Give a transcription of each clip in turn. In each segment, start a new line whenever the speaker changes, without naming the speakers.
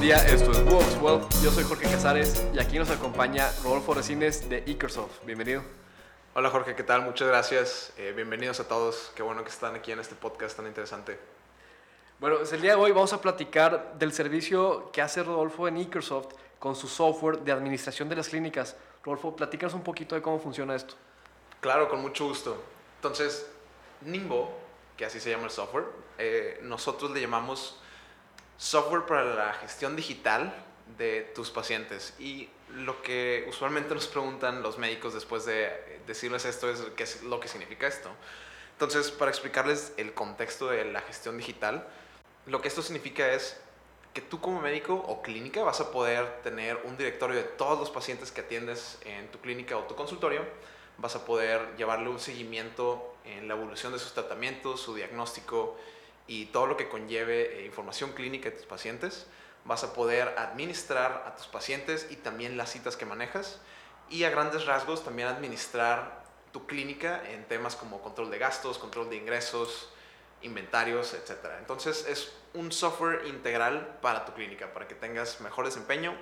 buen día. Esto es Well. Yo soy Jorge Casares y aquí nos acompaña Rodolfo Resines de Ikersoft. Bienvenido.
Hola Jorge, ¿qué tal? Muchas gracias. Eh, bienvenidos a todos. Qué bueno que están aquí en este podcast tan interesante.
Bueno, el día de hoy vamos a platicar del servicio que hace Rodolfo en Ikersoft con su software de administración de las clínicas. Rodolfo, platícanos un poquito de cómo funciona esto.
Claro, con mucho gusto. Entonces, Nimbo, que así se llama el software, eh, nosotros le llamamos software para la gestión digital de tus pacientes. Y lo que usualmente nos preguntan los médicos después de decirles esto es qué es lo que significa esto. Entonces, para explicarles el contexto de la gestión digital, lo que esto significa es que tú como médico o clínica vas a poder tener un directorio de todos los pacientes que atiendes en tu clínica o tu consultorio, vas a poder llevarle un seguimiento en la evolución de sus tratamientos, su diagnóstico y todo lo que conlleve eh, información clínica de tus pacientes, vas a poder administrar a tus pacientes y también las citas que manejas y a grandes rasgos también administrar tu clínica en temas como control de gastos, control de ingresos, inventarios, etc. Entonces es un software integral para tu clínica, para que tengas mejor desempeño,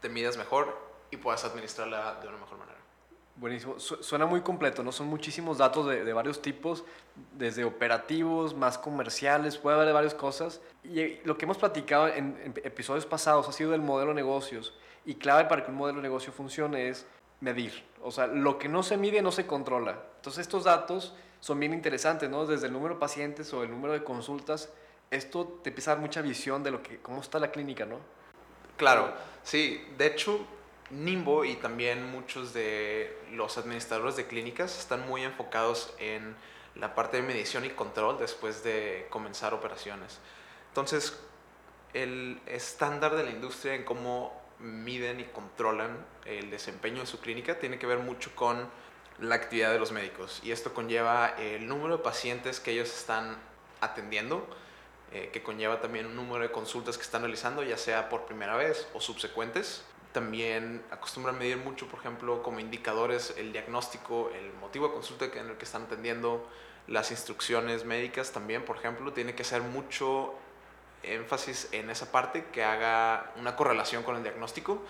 te midas mejor y puedas administrarla de una mejor manera.
Buenísimo. suena muy completo, ¿no? Son muchísimos datos de, varios tipos, desde operativos, más comerciales, puede haber de varias cosas. Y eh, lo que hemos platicado en, en episodios pasados ha sido del modelo de negocios. Y clave para que un modelo de negocio funcione es medir. O sea, lo que no se mide no se controla. Entonces estos datos son bien interesantes, ¿no? Desde el número de pacientes o el número de consultas, esto te empieza a dar mucha visión de lo que, cómo está la clínica, ¿no?
Claro, sí. De hecho, Nimbo y también muchos de los administradores de clínicas están muy enfocados en la parte de medición y control después de comenzar operaciones. Entonces, el estándar de la industria en cómo miden y controlan el desempeño de su clínica tiene que ver mucho con la actividad de los médicos y esto conlleva el número de pacientes que ellos están atendiendo, eh, que conlleva también un número de consultas que están realizando, ya sea por primera vez o subsecuentes. También acostumbran medir mucho, por ejemplo, como indicadores el diagnóstico, el motivo de consulta en el que están atendiendo, las instrucciones médicas también, por ejemplo, tiene que ser mucho énfasis en esa parte, que haga una correlación con el diagnóstico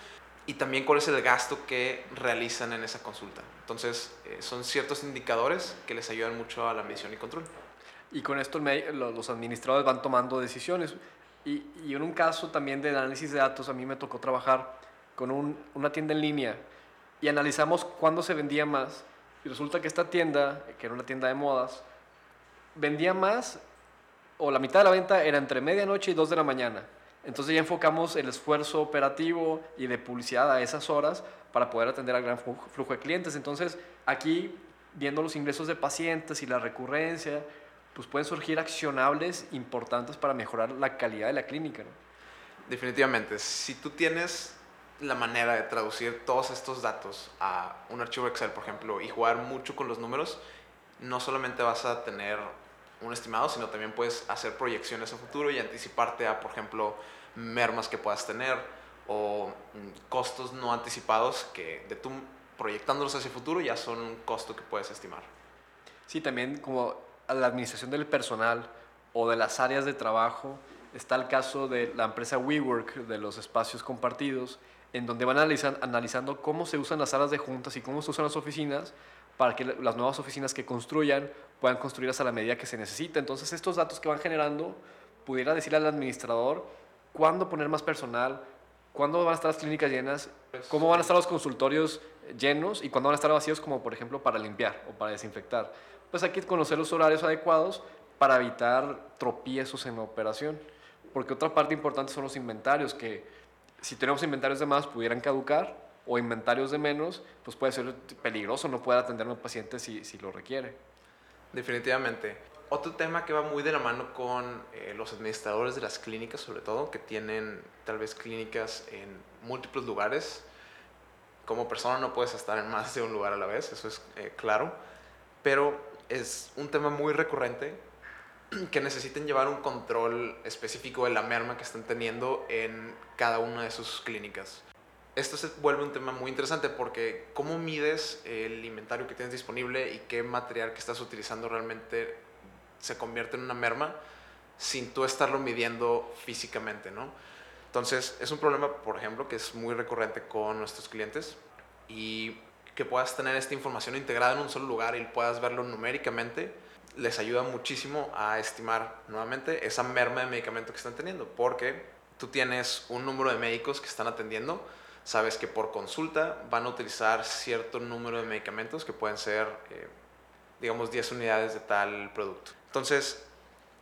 y también cuál es el gasto que realizan en esa consulta. Entonces, eh, son ciertos indicadores que les ayudan mucho a la medición y control.
Y con esto los administradores van tomando decisiones. Y, y, en un caso también de análisis de datos, a mí me tocó trabajar con un, una tienda en línea y analizamos cuándo se vendía más. Y resulta que esta tienda, que era una tienda de modas, vendía más o la mitad de la venta era entre medianoche y 2 de la mañana. Entonces ya enfocamos el esfuerzo operativo y de publicidad a esas horas para poder atender al gran flujo de clientes. Entonces aquí, viendo los ingresos de pacientes y la recurrencia, pues pueden surgir accionables importantes para mejorar la calidad de la clínica.
Definitivamente, si tú tienes la manera de traducir todos estos datos a un archivo Excel, por ejemplo, y jugar mucho con los números, no solamente vas a tener un estimado, sino también puedes hacer proyecciones a futuro y anticiparte a, por ejemplo, mermas que puedas tener o mm, costos no anticipados que proyectándolos hacia el futuro ya son un costo que puedes estimar.
Sí, también como a la administración del personal o de las áreas de trabajo, está el caso de la empresa WeWork, de los espacios compartidos, en donde van analizando cómo se usan las salas de juntas y cómo se usan las oficinas para que las nuevas oficinas que construyan puedan construirlas a la medida que se necesita. Entonces, estos datos que van generando, pudiera decirle al administrador cuándo poner más personal, cuándo van a estar las clínicas llenas, cómo van a estar los consultorios llenos y cuándo van a estar vacíos, como por ejemplo para limpiar o para desinfectar. Pues hay que conocer los horarios adecuados para evitar tropiezos en la operación. Porque otra parte importante son los inventarios, que si tenemos inventarios de más pudieran caducar o inventarios de menos, pues puede ser peligroso, no puede atender a un paciente si, si lo requiere.
Definitivamente. Otro tema que va muy de la mano con eh, los administradores de las clínicas, sobre todo, que tienen tal vez clínicas en múltiples lugares. Como persona no puedes estar en más de un lugar a la vez, eso es eh, claro. Pero es un tema muy recurrente que necesiten llevar un control específico de la merma que están teniendo en cada una de sus clínicas esto se vuelve un tema muy interesante porque cómo mides el inventario que tienes disponible y qué material que estás utilizando realmente se convierte en una merma sin tú estarlo midiendo físicamente, ¿no? Entonces, es un problema, por ejemplo, que es muy recurrente con nuestros clientes y que puedas tener esta información integrada en un solo lugar y puedas verlo numéricamente, les ayuda muchísimo a estimar nuevamente esa merma de medicamento que están teniendo, porque tú tienes un número de médicos que están atendiendo, sabes que por consulta van a utilizar cierto número de medicamentos que pueden ser, eh, digamos, 10 unidades de tal producto. Entonces,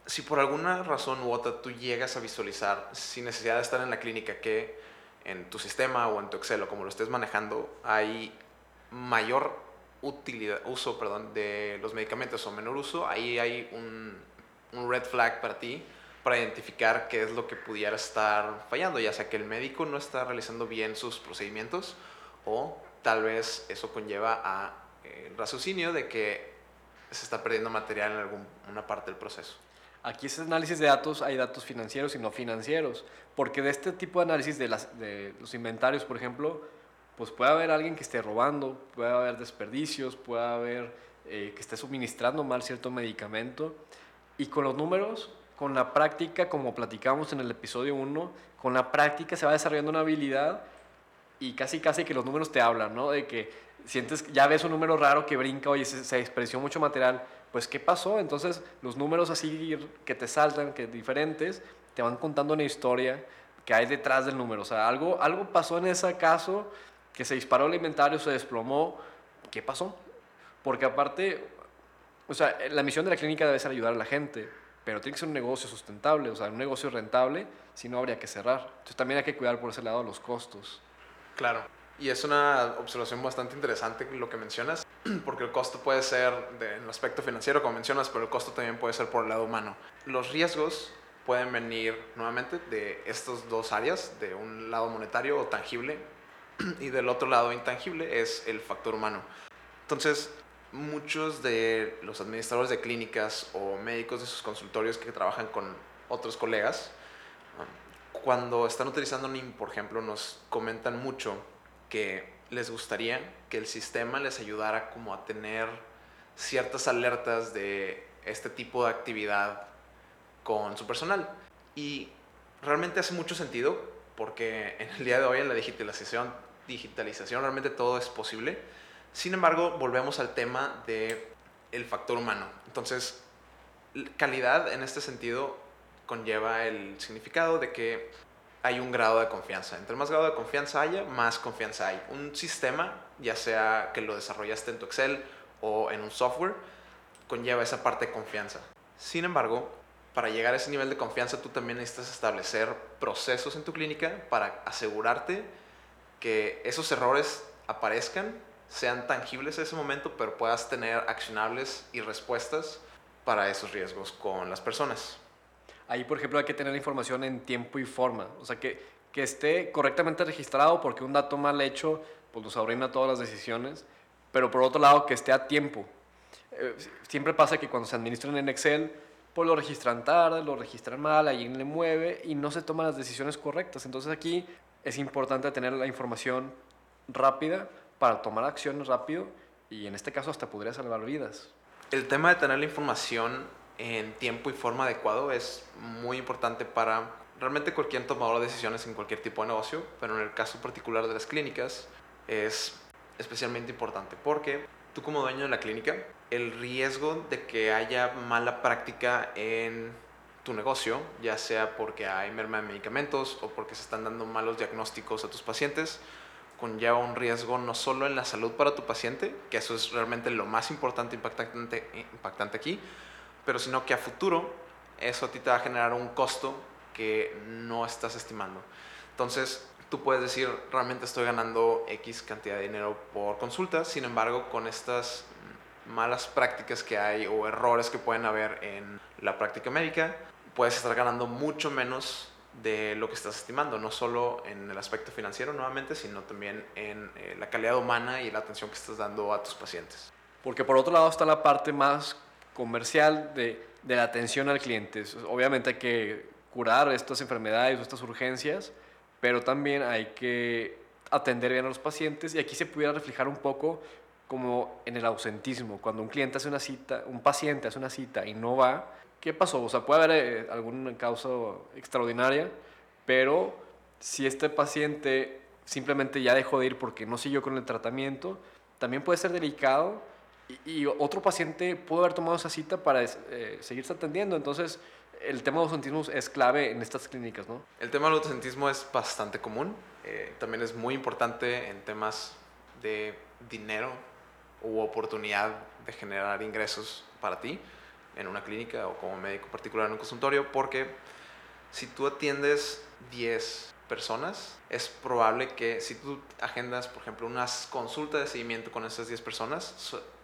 si por alguna razón u otra tú llegas a visualizar, sin necesidad de estar en la clínica, que en tu sistema o en tu Excel o como lo estés manejando, hay mayor utilidad, uso perdón, de los medicamentos o menor uso, ahí hay un, un red flag para ti para identificar qué es lo que pudiera estar fallando, ya sea que el médico no está realizando bien sus procedimientos o tal vez eso conlleva a eh, raciocinio de que se está perdiendo material en alguna parte del proceso.
Aquí ese análisis de datos hay datos financieros y no financieros, porque de este tipo de análisis de, las, de los inventarios, por ejemplo, pues puede haber alguien que esté robando, puede haber desperdicios, puede haber eh, que esté suministrando mal cierto medicamento. Y con los números, con la práctica, como platicamos en el episodio 1, con la práctica se va desarrollando una habilidad y casi casi que los números te hablan, ¿no? De que sientes, ya ves un número raro que brinca, oye, se, se expresó mucho material, pues ¿qué pasó? Entonces los números así que te saltan, que diferentes, te van contando una historia que hay detrás del número. O sea, algo, algo pasó en ese caso, que se disparó el inventario, se desplomó. ¿Qué pasó? Porque aparte, o sea, la misión de la clínica debe ser ayudar a la gente, pero tiene que ser un negocio sustentable, o sea, un negocio rentable, si no habría que cerrar. Entonces también hay que cuidar por ese lado los costos.
Claro. Y es una observación bastante interesante lo que mencionas, porque el costo puede ser de, en el aspecto financiero, como mencionas, pero el costo también puede ser por el lado humano. Los riesgos pueden venir nuevamente de estas dos áreas, de un lado monetario o tangible, y del otro lado intangible es el factor humano. Entonces, muchos de los administradores de clínicas o médicos de sus consultorios que trabajan con otros colegas, cuando están utilizando NIM, por ejemplo, nos comentan mucho que les gustaría que el sistema les ayudara como a tener ciertas alertas de este tipo de actividad con su personal. Y realmente hace mucho sentido porque en el día de hoy en la digitalización, digitalización realmente todo es posible. Sin embargo, volvemos al tema de el factor humano. Entonces, calidad en este sentido conlleva el significado de que hay un grado de confianza. Entre más grado de confianza haya, más confianza hay. Un sistema, ya sea que lo desarrollaste en tu Excel o en un software, conlleva esa parte de confianza. Sin embargo, para llegar a ese nivel de confianza, tú también necesitas establecer procesos en tu clínica para asegurarte que esos errores aparezcan, sean tangibles en ese momento, pero puedas tener accionables y respuestas para esos riesgos con las personas.
Ahí, por ejemplo, hay que tener información en tiempo y forma. O sea, que, que esté correctamente registrado porque un dato mal hecho pues nos arruina todas las decisiones. Pero por otro lado, que esté a tiempo. Eh, siempre pasa que cuando se administran en Excel, pues lo registran tarde, lo registran mal, alguien le mueve y no se toman las decisiones correctas. Entonces aquí es importante tener la información rápida para tomar acciones rápido y en este caso hasta podría salvar vidas.
El tema de tener la información en tiempo y forma adecuado es muy importante para realmente cualquier tomador de decisiones en cualquier tipo de negocio, pero en el caso particular de las clínicas es especialmente importante porque tú como dueño de la clínica, el riesgo de que haya mala práctica en tu negocio, ya sea porque hay merma de medicamentos o porque se están dando malos diagnósticos a tus pacientes, conlleva un riesgo no solo en la salud para tu paciente, que eso es realmente lo más importante, impactante, impactante aquí, pero sino que a futuro eso a ti te va a generar un costo que no estás estimando. Entonces, tú puedes decir, realmente estoy ganando X cantidad de dinero por consulta, sin embargo, con estas malas prácticas que hay o errores que pueden haber en la práctica médica, puedes estar ganando mucho menos de lo que estás estimando, no solo en el aspecto financiero nuevamente, sino también en eh, la calidad humana y la atención que estás dando a tus pacientes.
Porque por otro lado está la parte más comercial de, de la atención al cliente. Obviamente hay que curar estas enfermedades o estas urgencias, pero también hay que atender bien a los pacientes y aquí se pudiera reflejar un poco como en el ausentismo, cuando un cliente hace una cita, un paciente hace una cita y no va, ¿qué pasó? O sea, puede haber eh, alguna causa extraordinaria, pero si este paciente simplemente ya dejó de ir porque no siguió con el tratamiento, también puede ser delicado y, otro paciente pudo haber tomado esa cita para eh, seguirse atendiendo. Entonces, el tema de ausentismo es clave en estas clínicas, ¿no?
El tema del ausentismo es bastante común. Eh, también es muy importante en temas de dinero u oportunidad de generar ingresos para ti en una clínica o como médico particular en un consultorio, porque si tú atiendes 10 personas, es probable que si tú agendas, por ejemplo, unas consultas de seguimiento con esas 10 personas,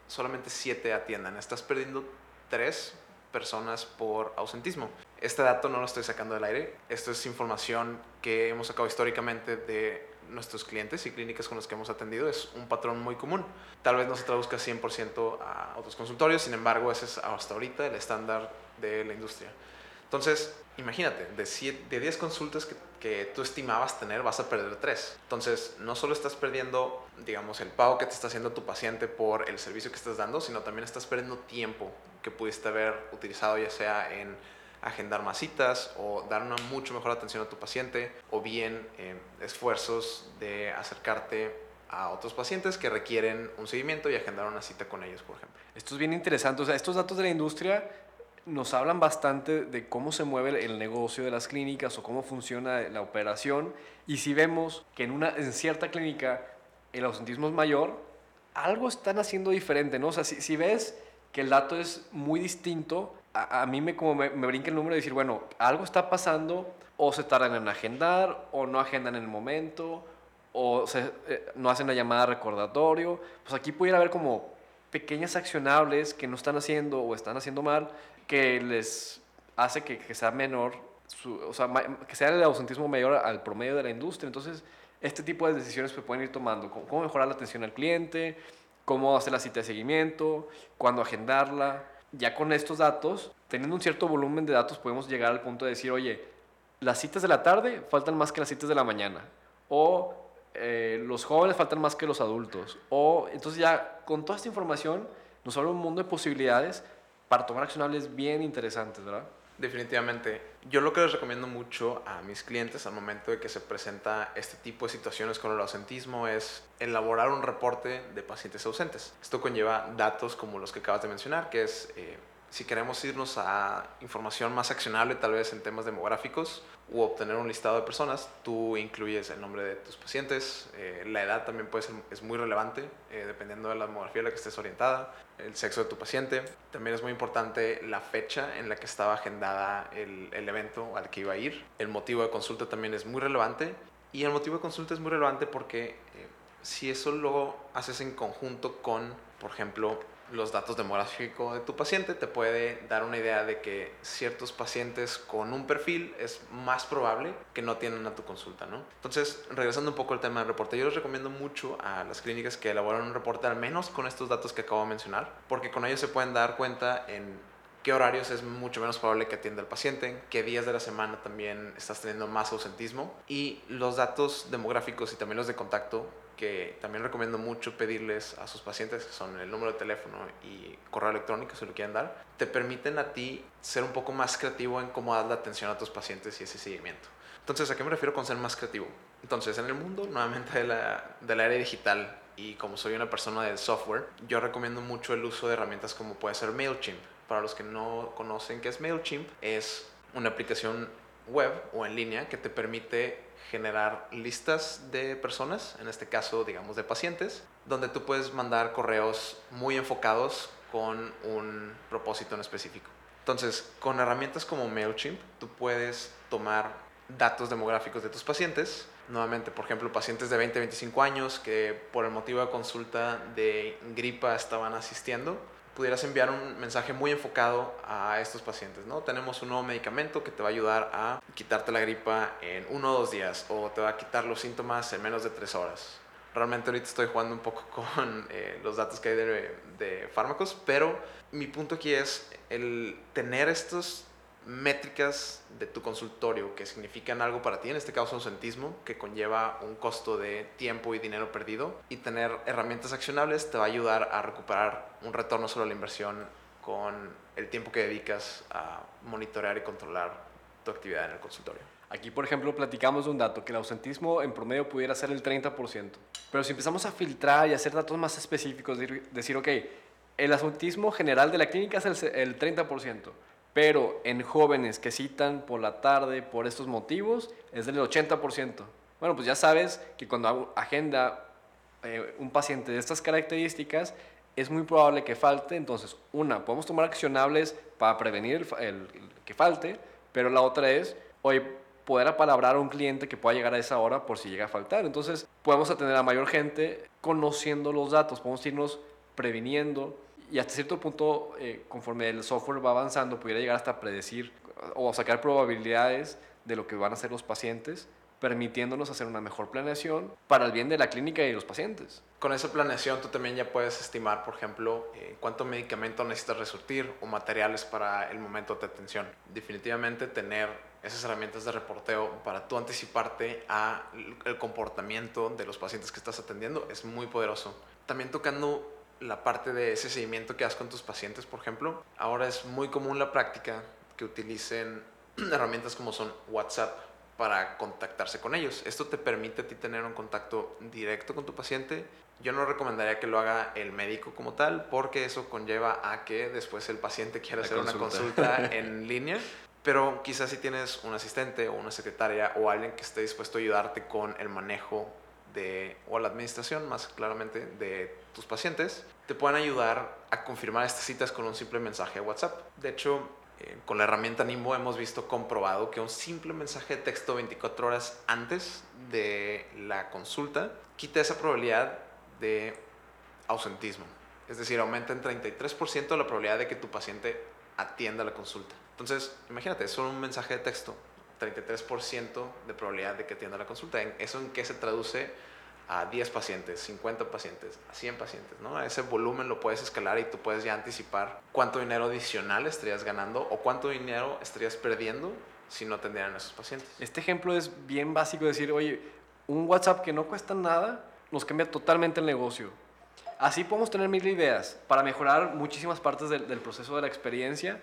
solamente 7 atiendan. Estás perdiendo 3 personas por ausentismo. Este dato no lo estoy sacando del aire. Esto es información que hemos sacado históricamente de nuestros clientes y clínicas con los que hemos atendido. Es un patrón muy común. Tal vez no se traduzca 100% a otros consultorios, sin embargo, ese es hasta ahorita el estándar de la industria. Entonces, imagínate, de, de 10 consultas que, que, tú estimabas tener, vas a perder 3. Entonces, no solo estás perdiendo, digamos, el pago que te está haciendo tu paciente por el servicio que estás dando, sino también estás perdiendo tiempo que pudiste haber utilizado ya sea en agendar más citas o dar una mucho mejor atención a tu paciente o bien eh, esfuerzos de acercarte a otros pacientes que requieren un seguimiento y agendar una cita con ellos, por ejemplo.
Esto es bien interesante. O sea, estos datos de la industria nos hablan bastante de cómo se mueve el negocio de las clínicas o cómo funciona la operación. Y si vemos que en, una, en cierta clínica el ausentismo es mayor, algo están haciendo diferente, ¿no? O sea, si, si ves que el dato es muy distinto, a, mí me, como me, brinca el número de decir, bueno, algo está pasando, o se tardan en agendar, o no agendan en el momento, o se, eh, no hacen la llamada recordatorio. Pues aquí pudiera haber como pequeñas accionables que no están haciendo o están haciendo mal, que les hace que, que sea menor, o sea, que sea el ausentismo mayor al promedio de la industria. Entonces, este tipo de decisiones se pueden ir tomando. Cómo mejorar la atención al cliente, cómo hacer la cita de seguimiento, cuándo agendarla. Ya con estos datos, teniendo un cierto volumen de datos, podemos llegar al punto de decir, oye, las citas de la tarde faltan más que las citas de la mañana. O eh, los jóvenes faltan más que los adultos. O entonces ya con toda esta información nos abre un mundo de posibilidades para tomar accionables bien interesantes, ¿verdad?
Definitivamente. Yo lo que les recomiendo mucho a mis clientes al momento de que se presenta este tipo de situaciones con el ausentismo es elaborar un reporte de pacientes ausentes. Esto conlleva datos como los que acabas de mencionar, que es eh, si queremos irnos a información más accionable, tal vez en temas demográficos, u obtener un listado de personas, tú incluyes el nombre de tus pacientes, eh, la edad también puede ser, es muy relevante, eh, dependiendo de la demografía a la que estés orientada, el sexo de tu paciente. También es muy importante la fecha en la que estaba agendada el, el evento al que iba a ir. El motivo de consulta también es muy relevante. Y el motivo de consulta es muy relevante porque eh, si eso lo haces en conjunto con, por ejemplo, los datos demográficos de tu paciente te puede dar una idea de que ciertos pacientes con un perfil es más probable que no tienen a tu consulta, ¿no? Entonces, regresando un poco al tema del reporte, yo les recomiendo mucho a las clínicas que elaboran un reporte al menos con estos datos que acabo de mencionar, porque con ellos se pueden dar cuenta en qué horarios es mucho menos probable que atienda el paciente, qué días de la semana también estás teniendo más ausentismo y los datos demográficos y también los de contacto que también recomiendo mucho pedirles a sus pacientes, que son el número de teléfono y correo electrónico, si lo quieren dar, te permiten a ti ser un poco más creativo en cómo dar la atención a tus pacientes y ese seguimiento. Entonces, ¿a qué me refiero con ser más creativo? Entonces, en el mundo nuevamente de la, del área digital y como soy una persona del software, yo recomiendo mucho el uso de herramientas como puede ser MailChimp. Para los que no conocen qué es MailChimp, es una aplicación web o en línea que te permite generar listas de personas, en este caso, digamos, de pacientes, donde tú puedes mandar correos muy enfocados con un propósito en específico. Entonces, con herramientas como MailChimp, tú puedes tomar datos demográficos de tus pacientes, nuevamente, por ejemplo, pacientes de 20 25 años que por el motivo de consulta de gripa estaban asistiendo, pudieras enviar un mensaje muy enfocado a estos pacientes, ¿no? Tenemos un nuevo medicamento que te va a ayudar a quitarte la gripa en uno o dos días o te va a quitar los síntomas en menos de tres horas. Realmente ahorita estoy jugando un poco con eh, los datos que hay de, de fármacos, pero mi punto aquí es el tener estos métricas de tu consultorio que significan algo para ti, en este caso ausentismo, que conlleva un costo de tiempo y dinero perdido, y tener herramientas accionables te va a ayudar a recuperar un retorno sobre la inversión con el tiempo que dedicas a monitorear y controlar tu actividad en el consultorio.
Aquí, por ejemplo, platicamos de un dato, que el ausentismo en promedio pudiera ser el 30%. Pero si empezamos a filtrar y hacer datos más específicos, decir, ok, el ausentismo general de la clínica es el 30%, pero en jóvenes que citan por la tarde por estos motivos es del 80%. Bueno, pues ya sabes que cuando agenda eh, un paciente de estas características, es muy probable que falte. Entonces, una, podemos tomar accionables para prevenir el, que falte, pero la otra es, poder apalabrar a un cliente que pueda llegar a esa hora por si llega a faltar. Entonces, podemos atender a mayor gente conociendo los datos, podemos irnos previniendo y hasta cierto punto, eh, conforme el software va avanzando, pudiera llegar hasta predecir o sacar probabilidades de lo que van a hacer los pacientes permitiéndonos hacer una mejor planeación para el bien de la clínica y de los pacientes.
Con esa planeación tú también ya puedes estimar, por ejemplo, eh, cuánto medicamento necesitas resurtir o materiales para el momento de atención. Definitivamente tener esas herramientas de reporteo para tú anticiparte a el comportamiento de los pacientes que estás atendiendo es muy poderoso. También tocando la parte de ese seguimiento que haces con tus pacientes, por ejemplo, ahora es muy común la práctica que utilicen herramientas como son WhatsApp para contactarse con ellos. Esto te permite a ti tener un contacto directo con tu paciente. Yo no recomendaría que lo haga el médico como tal, porque eso conlleva a que después el paciente quiera hacer una consulta en línea. Pero quizás si tienes un asistente o una secretaria o alguien que esté dispuesto a ayudarte con el manejo de, o la administración más claramente de tus pacientes, te pueden ayudar a confirmar estas citas con un simple mensaje de WhatsApp. De hecho, eh, con la herramienta Nimbo hemos visto comprobado que un simple mensaje de texto 24 horas antes de la consulta quita esa probabilidad de ausentismo. Es decir, aumenta en 33% la probabilidad de que tu paciente atienda la consulta. Entonces, imagínate, solo un mensaje de texto, 33% de probabilidad de que atienda la consulta. ¿Eso en qué se traduce? a 10 pacientes, 50 pacientes, a 100 pacientes, ¿no? Ese volumen lo puedes escalar y tú puedes ya anticipar cuánto dinero adicional estarías ganando o cuánto dinero estarías perdiendo si no atendieran a esos pacientes.
Este ejemplo es bien básico, decir, oye, un WhatsApp que no cuesta nada nos cambia totalmente el negocio. Así podemos tener mil ideas para mejorar muchísimas partes del proceso de la experiencia,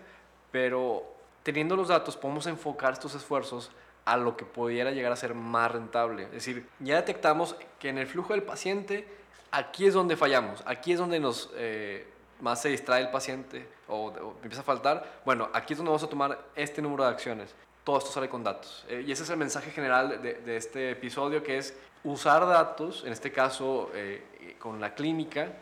pero teniendo los datos podemos enfocar estos esfuerzos a lo que pudiera llegar a ser más rentable. Es decir, ya detectamos que en el flujo del paciente, aquí es donde fallamos, aquí es donde nos eh, más se distrae el paciente o, empieza a faltar. Bueno, aquí es donde vamos a tomar este número de acciones. Todo esto sale con datos. Eh, y ese es el mensaje general de, este episodio, que es usar datos, en este caso eh, con la clínica,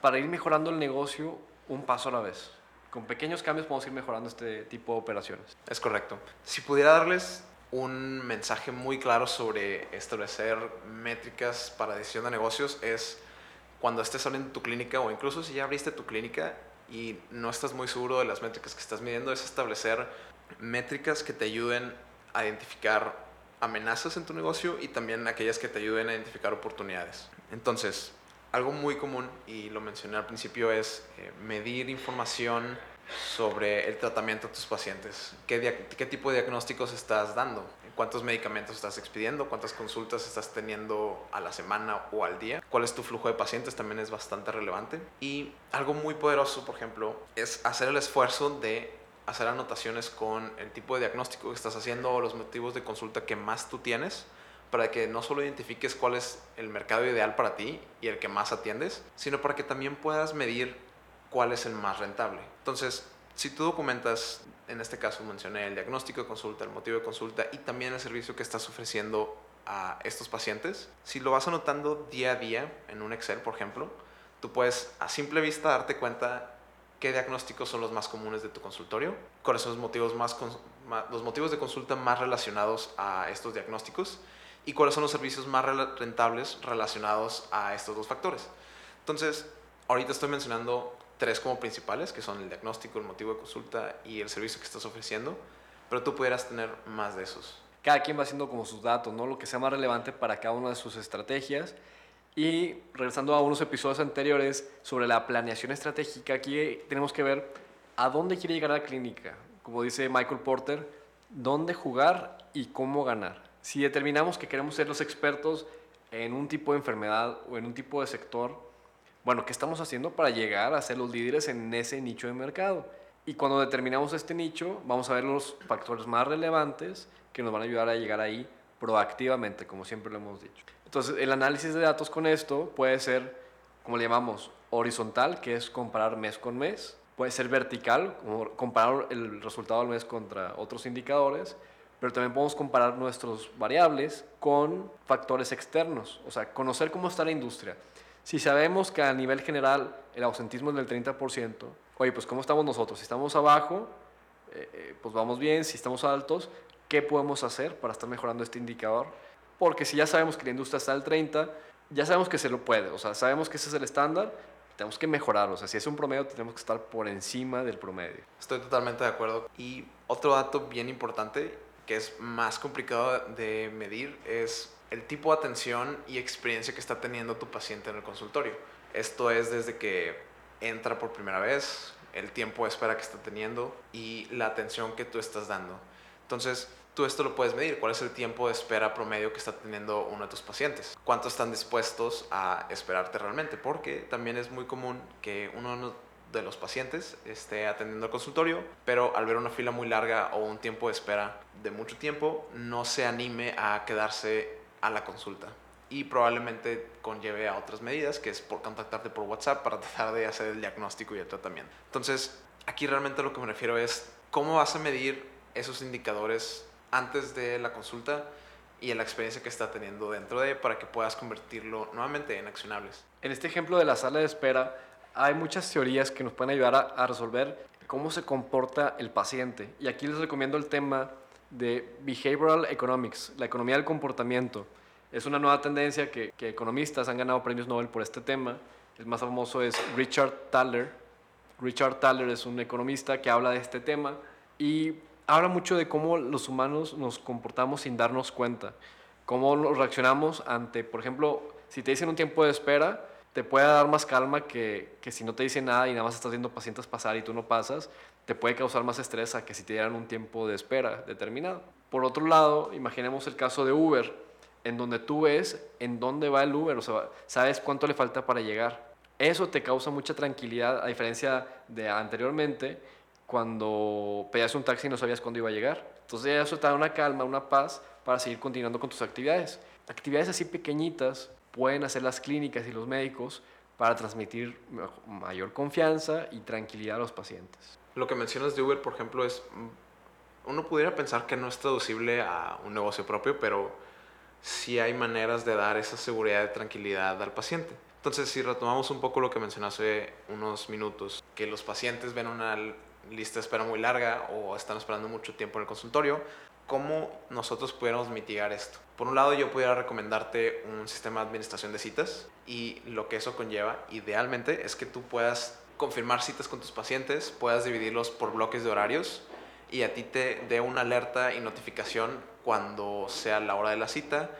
para ir mejorando el negocio un paso a la vez. Con pequeños cambios podemos ir mejorando este tipo de operaciones.
Es correcto. Si pudiera darles un mensaje muy claro sobre establecer métricas para decisión de negocios es cuando estés abriendo tu clínica o incluso si ya abriste tu clínica y no estás muy seguro de las métricas que estás midiendo, es establecer métricas que te ayuden a identificar amenazas en tu negocio y también aquellas que te ayuden a identificar oportunidades. Entonces, algo muy común, y lo mencioné al principio, es eh, medir información sobre el tratamiento de tus pacientes. ¿Qué, ¿Qué, tipo de diagnósticos estás dando? ¿Cuántos medicamentos estás expidiendo? ¿Cuántas consultas estás teniendo a la semana o al día? ¿Cuál es tu flujo de pacientes? También es bastante relevante. Y algo muy poderoso, por ejemplo, es hacer el esfuerzo de hacer anotaciones con el tipo de diagnóstico que estás haciendo o los motivos de consulta que más tú tienes para que no solo identifiques cuál es el mercado ideal para ti y el que más atiendes, sino para que también puedas medir cuál es el más rentable. Entonces, si tú documentas, en este caso mencioné el diagnóstico de consulta, el motivo de consulta y también el servicio que estás ofreciendo a estos pacientes, si lo vas anotando día a día en un Excel, por ejemplo, tú puedes a simple vista darte cuenta qué diagnósticos son los más comunes de tu consultorio, cuáles son los motivos, más, los motivos de consulta más relacionados a estos diagnósticos y cuáles son los servicios más rentables relacionados a estos dos factores. Entonces, ahorita estoy mencionando tres como principales, que son el diagnóstico, el motivo de consulta y el servicio que estás ofreciendo, pero tú pudieras tener más de esos.
Cada quien va haciendo como sus datos, ¿no? Lo que sea más relevante para cada una de sus estrategias. Y regresando a unos episodios anteriores sobre la planeación estratégica, aquí tenemos que ver a dónde quiere llegar la clínica. Como dice Michael Porter, dónde jugar y cómo ganar. Si determinamos que queremos ser los expertos en un tipo de enfermedad o en un tipo de sector, bueno, ¿qué estamos haciendo para llegar a ser los líderes en ese nicho de mercado? Y cuando determinamos este nicho, vamos a ver los factores más relevantes que nos van a ayudar a llegar ahí proactivamente, como siempre lo hemos dicho. Entonces, el análisis de datos con esto puede ser, como le llamamos, horizontal, que es comparar mes con mes. Puede ser vertical, como comparar el resultado del mes contra otros indicadores. Pero también podemos comparar nuestros variables con factores externos, o sea, conocer cómo está la industria. Si sabemos que a nivel general el ausentismo es del 30%, oye, pues ¿cómo estamos nosotros? Si estamos abajo, eh, eh, pues vamos bien, si estamos altos, ¿qué podemos hacer para estar mejorando este indicador? Porque si ya sabemos que la industria está al 30, ya sabemos que se lo puede, o sea, sabemos que ese es el estándar, tenemos que mejorarlo, o sea, si es un promedio, tenemos que estar por encima del promedio.
Estoy totalmente de acuerdo. Y otro dato bien importante, que es más complicado de medir, es el tipo de atención y experiencia que está teniendo tu paciente en el consultorio. Esto es desde que entra por primera vez, el tiempo de espera que está teniendo y la atención que tú estás dando. Entonces, tú esto lo puedes medir. ¿Cuál es el tiempo de espera promedio que está teniendo uno de tus pacientes? ¿Cuánto están dispuestos a esperarte realmente? Porque también es muy común que uno de los pacientes esté atendiendo el consultorio, pero al ver una fila muy larga o un tiempo de espera de mucho tiempo, no se anime a quedarse a la consulta. Y probablemente conlleve a otras medidas, que es por contactarte por WhatsApp para tratar de hacer el diagnóstico y el tratamiento. Entonces, aquí realmente lo que me refiero es cómo vas a medir esos indicadores antes de la consulta y la experiencia que está teniendo dentro de para que puedas convertirlo nuevamente en accionables.
En este ejemplo de la sala de espera, hay muchas teorías que nos pueden ayudar a, resolver cómo se comporta el paciente. Y aquí les recomiendo el tema de Behavioral Economics, la economía del comportamiento. Es una nueva tendencia que, que economistas han ganado premios Nobel por este tema. El más famoso es Richard Thaler. Richard Thaler es un economista que habla de este tema y habla mucho de cómo los humanos nos comportamos sin darnos cuenta, cómo nos reaccionamos ante, por ejemplo, si te dicen un tiempo de espera, te puede dar más calma que, que si no te dicen nada y nada más estás viendo pacientes pasar y tú no pasas, te puede causar más estrés a que si te dieran un tiempo de espera determinado. Por otro lado, imaginemos el caso de Uber, en donde tú ves en dónde va el Uber, o sea, sabes cuánto le falta para llegar. Eso te causa mucha tranquilidad, a diferencia de anteriormente, cuando pedías un taxi y no sabías cuándo iba a llegar. Entonces eso te da una calma, una paz para seguir continuando con tus actividades. Actividades así pequeñitas pueden hacer las clínicas y los médicos para transmitir mayor confianza y tranquilidad a los pacientes.
Lo que mencionas de Uber, por ejemplo, es, mm, uno pudiera pensar que no es traducible a un negocio propio, pero sí hay maneras de dar esa seguridad y tranquilidad al paciente. Entonces, si retomamos un poco lo que mencionaste hace unos minutos, que los pacientes ven una lista de espera muy larga o están esperando mucho tiempo en el consultorio, ¿cómo nosotros pudiéramos mitigar esto? Por un lado, yo pudiera recomendarte un sistema de administración de citas y lo que eso conlleva, idealmente, es que tú puedas confirmar citas con tus pacientes, puedas dividirlos por bloques de horarios y a ti te dé una alerta y notificación cuando sea la hora de la cita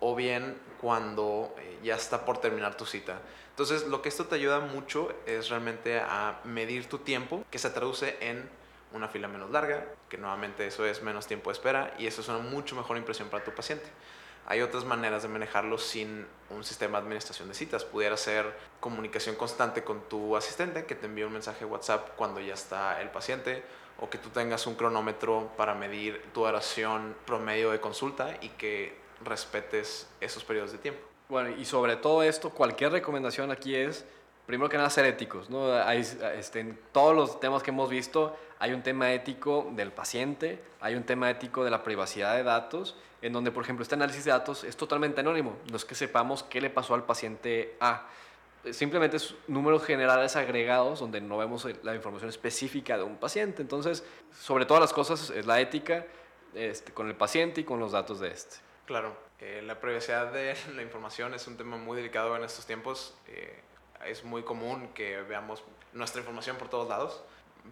o bien cuando eh, ya está por terminar tu cita. Entonces, lo que esto te ayuda mucho es realmente a medir tu tiempo, que se traduce en una fila menos larga, que nuevamente eso es menos tiempo de espera y eso es una mucho mejor impresión para tu paciente. Hay otras maneras de manejarlo sin un sistema de administración de citas. Pudiera ser comunicación constante con tu asistente que te envíe un mensaje WhatsApp cuando ya está el paciente o que tú tengas un cronómetro para medir tu oración promedio de consulta y que respetes esos periodos de tiempo.
Bueno, y sobre todo esto, cualquier recomendación aquí es, primero que nada, ser éticos. ¿no? Hay, este, en todos los temas que hemos visto, hay un tema ético del paciente, hay un tema ético de la privacidad de datos, en donde, por ejemplo, este análisis de datos es totalmente anónimo. No es que sepamos qué le pasó al paciente A. Simplemente es números generales agregados donde no vemos la información específica de un paciente. Entonces, sobre todas las cosas, es la ética este, con el paciente y con los datos de este.
Claro, eh, la privacidad de la información es un tema muy delicado en estos tiempos. Eh, es muy común que veamos nuestra información por todos lados.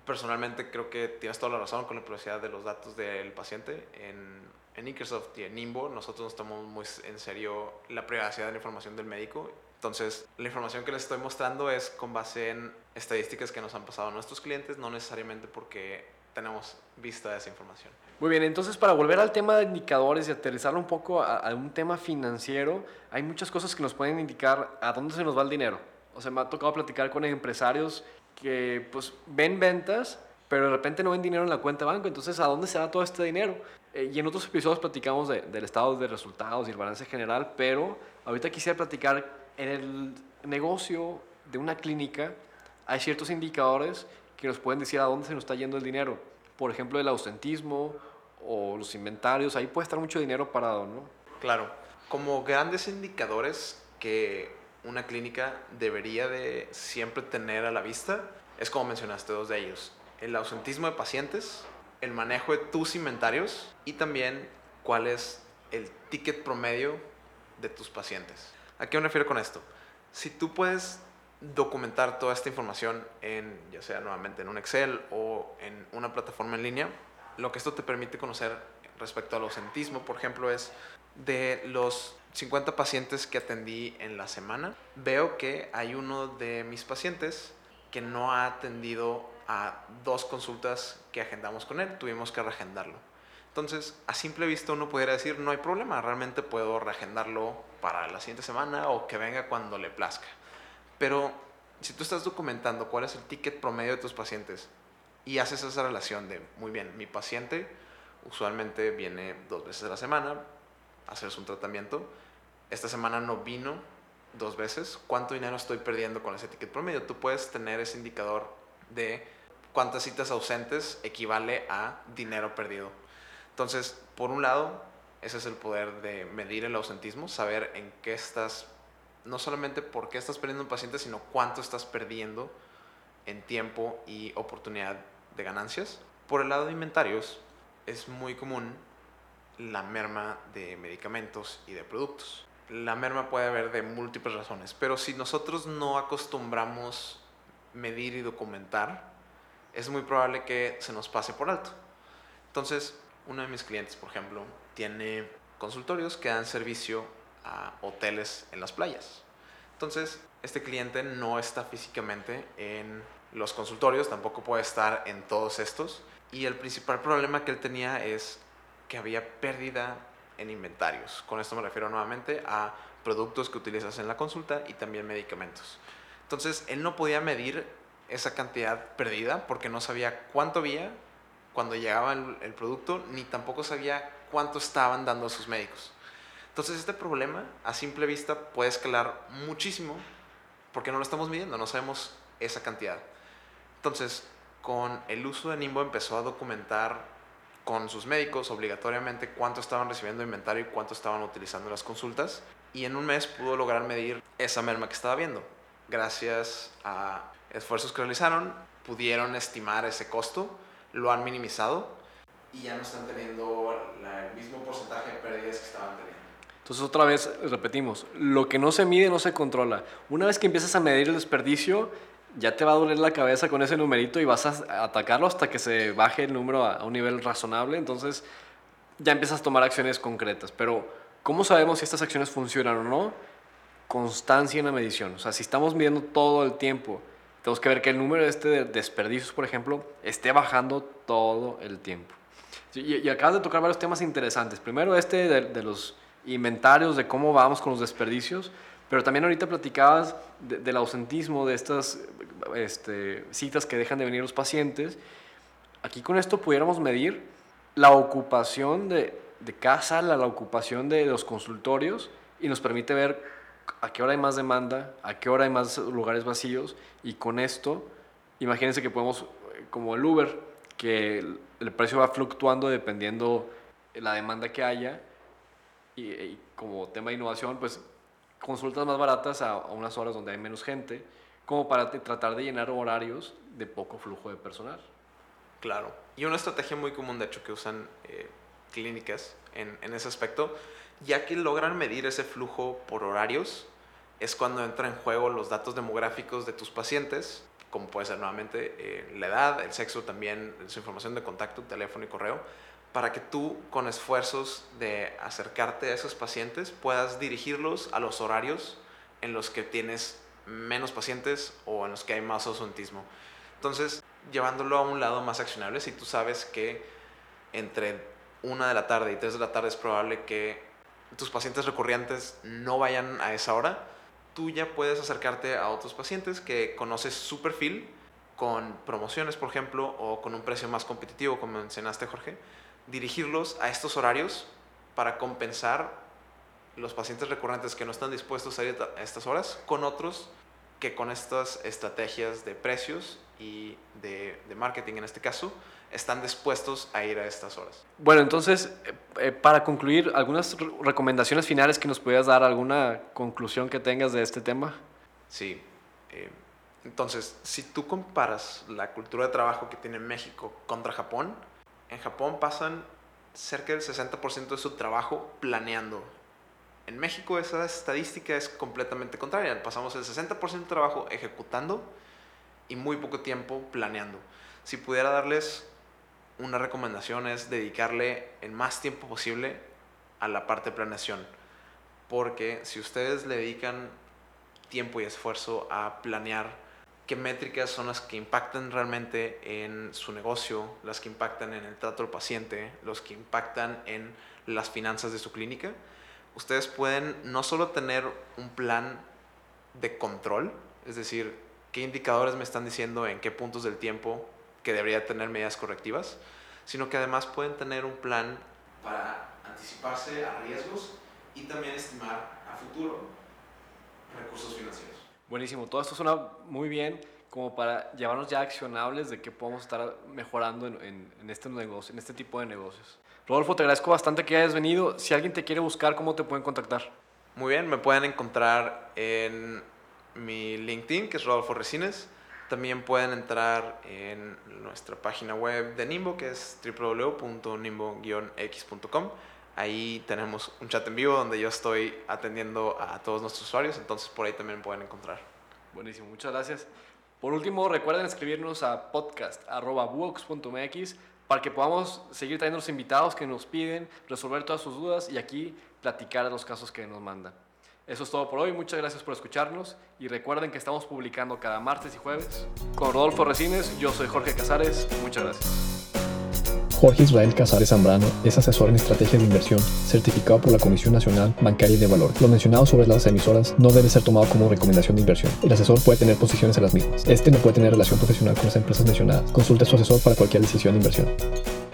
Personalmente creo que tienes toda la razón con la privacidad de los datos del paciente. En, en Microsoft y en Nimbo nosotros nos tomamos muy en serio la privacidad de la información del médico. Entonces, la información que les estoy mostrando es con base en estadísticas que nos han pasado nuestros clientes, no necesariamente porque tenemos vista de esa información.
Muy bien, entonces para volver al tema de indicadores y aterrizarlo un poco a, un tema financiero, hay muchas cosas que nos pueden indicar a dónde se nos va el dinero. O sea, me ha tocado platicar con empresarios que pues ven ventas, pero de repente no ven dinero en la cuenta de banco, entonces ¿a dónde se va todo este dinero? Eh, y en otros episodios platicamos del estado de resultados y el balance general, pero ahorita quisiera platicar en el negocio de una clínica hay ciertos indicadores que nos pueden decir a dónde se nos está yendo el dinero. Por ejemplo, el ausentismo o los inventarios, ahí puede estar mucho dinero parado, ¿no?
Claro, como grandes indicadores que una clínica debería de siempre tener a la vista, es como mencionaste dos de ellos, el ausentismo de pacientes, el manejo de tus inventarios y también cuál es el ticket promedio de tus pacientes. ¿A qué me refiero con esto? Si tú puedes documentar toda esta información en, ya sea nuevamente en un Excel o en una plataforma en línea, lo que esto te permite conocer respecto al ausentismo, por ejemplo, es de los 50 pacientes que atendí en la semana, veo que hay uno de mis pacientes que no ha atendido a dos consultas que agendamos con él, tuvimos que reagendarlo. Entonces, a simple vista uno pudiera decir, no hay problema, realmente puedo reagendarlo para la siguiente semana o que venga cuando le plazca. Pero si tú estás documentando cuál es el ticket promedio de tus pacientes y haces esa relación de, muy bien, mi paciente usualmente viene dos veces a la semana a hacerse un tratamiento, esta semana no vino dos veces, ¿cuánto dinero estoy perdiendo con ese ticket promedio? Tú puedes tener ese indicador de cuántas citas ausentes equivale a dinero perdido. Entonces, por un lado, ese es el poder de medir el ausentismo, saber en qué estás no solamente por qué estás perdiendo un paciente, sino cuánto estás perdiendo en tiempo y oportunidad de ganancias. Por el lado de inventarios, es muy común la merma de medicamentos y de productos. La merma puede haber de múltiples razones, pero si nosotros no acostumbramos medir y documentar, es muy probable que se nos pase por alto. Entonces, uno de mis clientes, por ejemplo, tiene consultorios que dan servicio a hoteles en las playas. Entonces, este cliente no está físicamente en los consultorios, tampoco puede estar en todos estos. Y el principal problema que él tenía es que había pérdida en inventarios. Con esto me refiero nuevamente a productos que utilizas en la consulta y también medicamentos. Entonces, él no podía medir esa cantidad perdida porque no sabía cuánto había cuando llegaba el, producto, ni tampoco sabía cuánto estaban dando a sus médicos. Entonces este problema a simple vista puede escalar muchísimo porque no lo estamos midiendo, no sabemos esa cantidad. Entonces, con el uso de Nimbo empezó a documentar con sus médicos obligatoriamente cuánto estaban recibiendo inventario y cuánto estaban utilizando las consultas. Y en un mes pudo lograr medir esa merma que estaba viendo. Gracias a esfuerzos que realizaron, pudieron estimar ese costo, lo han minimizado y ya no están teniendo el mismo porcentaje de pérdidas que estaban teniendo.
Entonces otra vez repetimos, lo que no se mide no se controla. Una vez que empiezas a medir el desperdicio, ya te va a doler la cabeza con ese numerito y vas a atacarlo hasta que se baje el número a, un nivel razonable. Entonces ya empiezas a tomar acciones concretas. Pero ¿cómo sabemos si estas acciones funcionan o no? Constancia en la medición. O sea, si estamos midiendo todo el tiempo, tenemos que ver que el número este de desperdicios, por ejemplo, esté bajando todo el tiempo. Y, acabas de tocar varios temas interesantes. Primero este de los inventarios de cómo vamos con los desperdicios, pero también ahorita platicabas del ausentismo, de estas este, citas que dejan de venir los pacientes. Aquí con esto pudiéramos medir la ocupación de, de cada sala, la ocupación de los consultorios y nos permite ver a qué hora hay más demanda, a qué hora hay más lugares vacíos y con esto, imagínense que podemos, como el Uber, que el precio va fluctuando dependiendo la demanda que haya y, como tema de innovación, pues consultas más baratas a, unas horas donde hay menos gente, como para tratar de llenar horarios de poco flujo de personal.
Claro. Y una estrategia muy común, de hecho, que usan eh, clínicas en, en, ese aspecto, ya que logran medir ese flujo por horarios, es cuando entra en juego los datos demográficos de tus pacientes, como puede ser nuevamente eh, la edad, el sexo, también su información de contacto, teléfono y correo, para que tú con esfuerzos de acercarte a esos pacientes puedas dirigirlos a los horarios en los que tienes menos pacientes o en los que hay más ausentismo. Entonces, llevándolo a un lado más accionable, si tú sabes que entre una de la tarde y tres de la tarde es probable que tus pacientes recurrentes no vayan a esa hora, tú ya puedes acercarte a otros pacientes que conoces su perfil con promociones, por ejemplo, o con un precio más competitivo, como mencionaste, Jorge, dirigirlos a estos horarios para compensar los pacientes recurrentes que no están dispuestos a ir a estas horas con otros que con estas estrategias de precios y de, de marketing en este caso, están dispuestos a ir a estas horas.
Bueno, entonces, eh, eh, para concluir, algunas recomendaciones finales que nos pudieras dar, alguna conclusión que tengas de este tema.
Sí. Eh, entonces, si tú comparas la cultura de trabajo que tiene México contra Japón, en Japón pasan cerca del 60% de su trabajo planeando. En México esa estadística es completamente contraria. Pasamos el 60% de trabajo ejecutando y muy poco tiempo planeando. Si pudiera darles una recomendación es dedicarle el más tiempo posible a la parte de planeación. Porque si ustedes le dedican tiempo y esfuerzo a planear qué métricas son las que impactan realmente en su negocio, las que impactan en el trato al paciente, los que impactan en las finanzas de su clínica, ustedes pueden no solo tener un plan de control, es decir, qué indicadores me están diciendo en qué puntos del tiempo que debería tener medidas correctivas, sino que además pueden tener un plan para anticiparse a riesgos y también estimar a futuro recursos financieros.
Buenísimo, todo esto suena muy bien como para llevarnos ya accionables de qué podemos estar mejorando en, en, este negocio, en este tipo de negocios. Rodolfo, te agradezco bastante que hayas venido. Si alguien te quiere buscar, ¿cómo te pueden contactar?
Muy bien, me pueden encontrar en mi LinkedIn, que es Rodolfo Resines. También pueden entrar en nuestra página web de Nimbo, que es www.nimbo-x.com. Ahí tenemos un chat en vivo donde yo estoy atendiendo a todos nuestros usuarios, entonces por ahí también pueden encontrar.
Buenísimo, muchas gracias. Por último, recuerden escribirnos a podcast.buox.mx para que podamos seguir trayendo los invitados que nos piden, resolver todas sus dudas y aquí platicar los casos que nos mandan. Eso es todo por hoy, muchas gracias por escucharnos y recuerden que estamos publicando cada martes y jueves. Con Rodolfo Resines, yo soy Jorge Casares, muchas gracias.
Jorge Israel Casares Zambrano es asesor en estrategia de inversión, certificado por la Comisión Nacional Bancaria y de Valor. Lo mencionado sobre las emisoras no debe ser tomado como recomendación de inversión. El asesor puede tener posiciones en las mismas. Este no puede tener relación profesional con las empresas mencionadas. Consulte a su asesor para cualquier decisión de inversión.